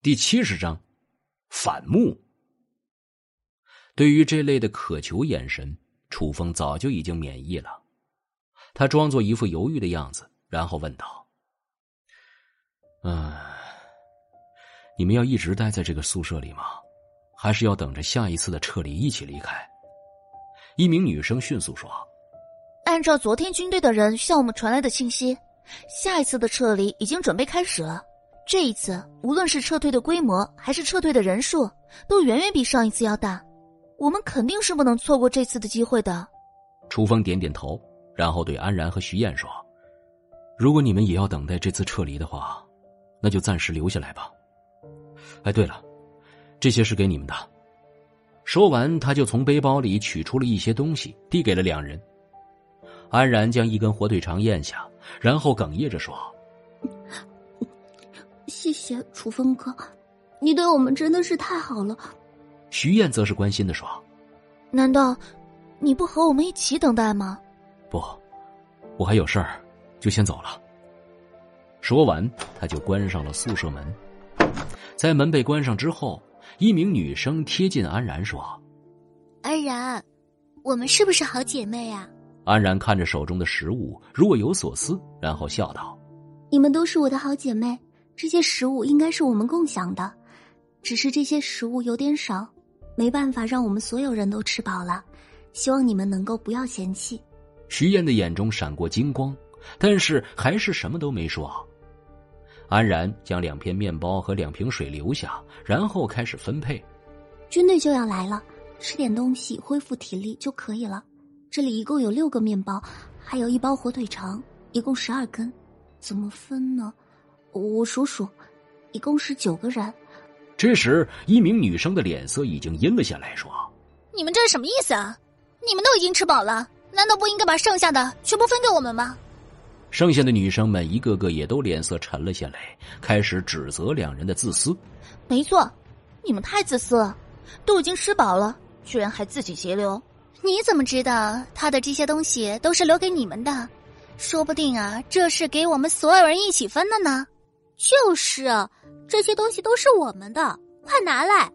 第七十章，反目。对于这类的渴求眼神，楚风早就已经免疫了。他装作一副犹豫的样子，然后问道：“嗯，你们要一直待在这个宿舍里吗？还是要等着下一次的撤离一起离开？”一名女生迅速说：“按照昨天军队的人向我们传来的信息，下一次的撤离已经准备开始了。”这一次，无论是撤退的规模还是撤退的人数，都远远比上一次要大。我们肯定是不能错过这次的机会的。楚风点点头，然后对安然和徐燕说：“如果你们也要等待这次撤离的话，那就暂时留下来吧。哎，对了，这些是给你们的。”说完，他就从背包里取出了一些东西，递给了两人。安然将一根火腿肠咽下，然后哽咽着说。谢谢楚风哥，你对我们真的是太好了。徐燕则是关心的说：“难道你不和我们一起等待吗？”“不，我还有事儿，就先走了。”说完，他就关上了宿舍门。在门被关上之后，一名女生贴近安然说：“安然，我们是不是好姐妹啊？”安然看着手中的食物，若有所思，然后笑道：“你们都是我的好姐妹。”这些食物应该是我们共享的，只是这些食物有点少，没办法让我们所有人都吃饱了。希望你们能够不要嫌弃。徐燕的眼中闪过金光，但是还是什么都没说。安然将两片面包和两瓶水留下，然后开始分配。军队就要来了，吃点东西恢复体力就可以了。这里一共有六个面包，还有一包火腿肠，一共十二根，怎么分呢？我数数，一共是九个人。这时，一名女生的脸色已经阴了下来，说：“你们这是什么意思啊？你们都已经吃饱了，难道不应该把剩下的全部分给我们吗？”剩下的女生们一个个也都脸色沉了下来，开始指责两人的自私。没错，你们太自私了，都已经吃饱了，居然还自己截留。你怎么知道他的这些东西都是留给你们的？说不定啊，这是给我们所有人一起分的呢。就是，这些东西都是我们的，快拿来！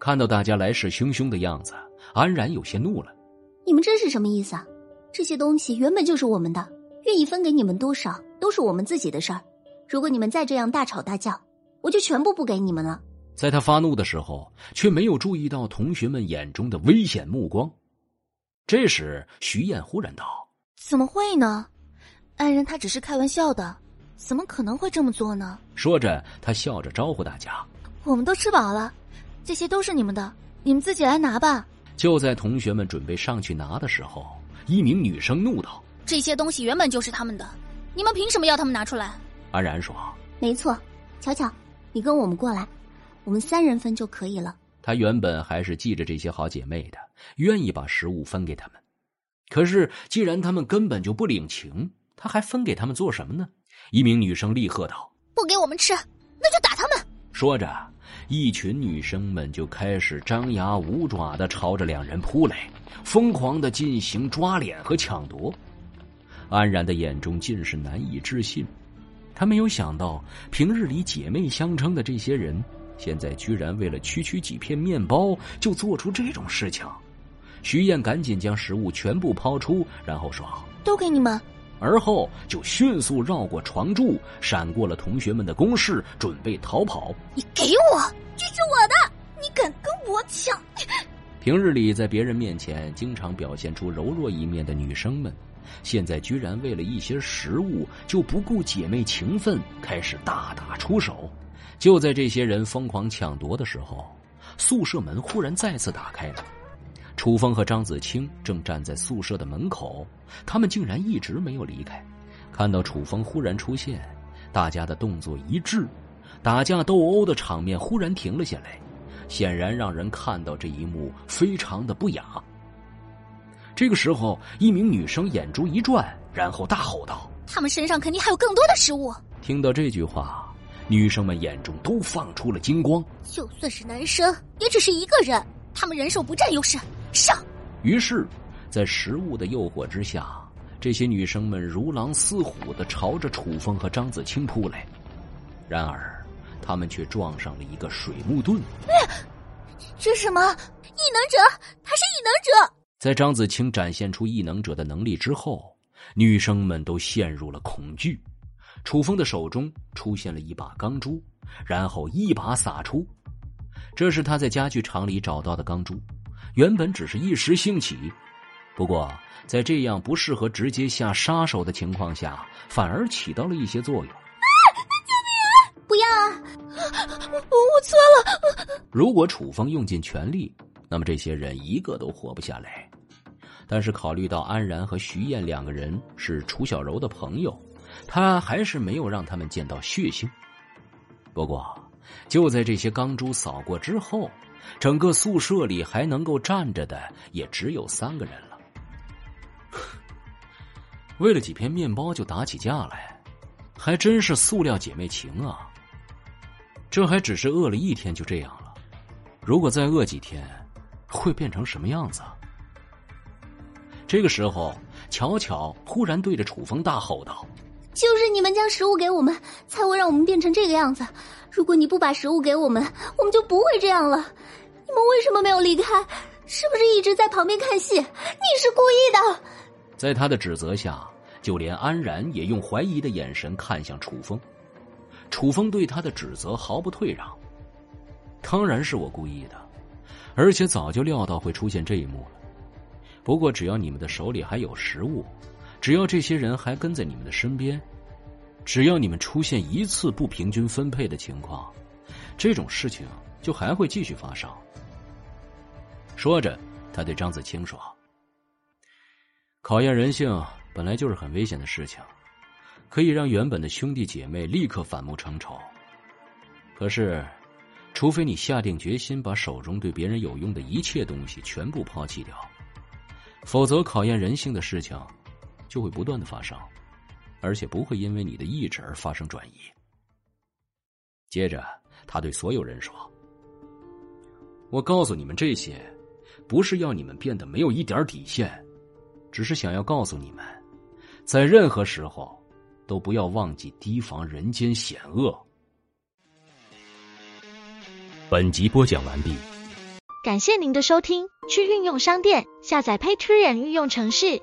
看到大家来势汹汹的样子，安然有些怒了。你们这是什么意思啊？这些东西原本就是我们的，愿意分给你们多少都是我们自己的事儿。如果你们再这样大吵大叫，我就全部不给你们了。在他发怒的时候，却没有注意到同学们眼中的危险目光。这时，徐燕忽然道：“怎么会呢？安然他只是开玩笑的。”怎么可能会这么做呢？说着，他笑着招呼大家：“我们都吃饱了，这些都是你们的，你们自己来拿吧。”就在同学们准备上去拿的时候，一名女生怒道：“这些东西原本就是他们的，你们凭什么要他们拿出来？”安然说：“没错，巧巧，你跟我们过来，我们三人分就可以了。”她原本还是记着这些好姐妹的，愿意把食物分给他们。可是既然他们根本就不领情，她还分给他们做什么呢？一名女生厉喝道：“不给我们吃，那就打他们！”说着，一群女生们就开始张牙舞爪的朝着两人扑来，疯狂的进行抓脸和抢夺。安然的眼中尽是难以置信，她没有想到平日里姐妹相称的这些人，现在居然为了区区几片面包就做出这种事情。徐燕赶紧将食物全部抛出，然后说：“都给你们。”而后就迅速绕过床柱，闪过了同学们的攻势，准备逃跑。你给我，这是我的！你敢跟我抢？平日里在别人面前经常表现出柔弱一面的女生们，现在居然为了一些食物就不顾姐妹情分，开始大打出手。就在这些人疯狂抢夺的时候，宿舍门忽然再次打开了。楚风和张子清正站在宿舍的门口，他们竟然一直没有离开。看到楚风忽然出现，大家的动作一致，打架斗殴的场面忽然停了下来，显然让人看到这一幕非常的不雅。这个时候，一名女生眼珠一转，然后大吼道：“他们身上肯定还有更多的食物！”听到这句话，女生们眼中都放出了金光。就算是男生，也只是一个人，他们人手不占优势。上。于是，在食物的诱惑之下，这些女生们如狼似虎的朝着楚风和张子清扑来。然而，他们却撞上了一个水木盾。这是什么？异能者，他是异能者！在张子清展现出异能者的能力之后，女生们都陷入了恐惧。楚风的手中出现了一把钢珠，然后一把撒出。这是他在家具厂里找到的钢珠，原本只是一时兴起，不过在这样不适合直接下杀手的情况下，反而起到了一些作用。啊！救命啊！不要啊！我我错了。如果楚风用尽全力，那么这些人一个都活不下来。但是考虑到安然和徐燕两个人是楚小柔的朋友。他还是没有让他们见到血腥。不过，就在这些钢珠扫过之后，整个宿舍里还能够站着的也只有三个人了。为了几片面包就打起架来，还真是塑料姐妹情啊！这还只是饿了一天就这样了，如果再饿几天，会变成什么样子？这个时候，巧巧忽然对着楚风大吼道。就是你们将食物给我们，才会让我们变成这个样子。如果你不把食物给我们，我们就不会这样了。你们为什么没有离开？是不是一直在旁边看戏？你是故意的！在他的指责下，就连安然也用怀疑的眼神看向楚风。楚风对他的指责毫不退让。当然是我故意的，而且早就料到会出现这一幕了。不过只要你们的手里还有食物。只要这些人还跟在你们的身边，只要你们出现一次不平均分配的情况，这种事情就还会继续发生。说着，他对张子清说：“考验人性本来就是很危险的事情，可以让原本的兄弟姐妹立刻反目成仇。可是，除非你下定决心把手中对别人有用的一切东西全部抛弃掉，否则考验人性的事情。”就会不断的发生，而且不会因为你的意志而发生转移。接着，他对所有人说：“我告诉你们这些，不是要你们变得没有一点底线，只是想要告诉你们，在任何时候，都不要忘记提防人间险恶。”本集播讲完毕，感谢您的收听。去应用商店下载 Patreon 运用城市。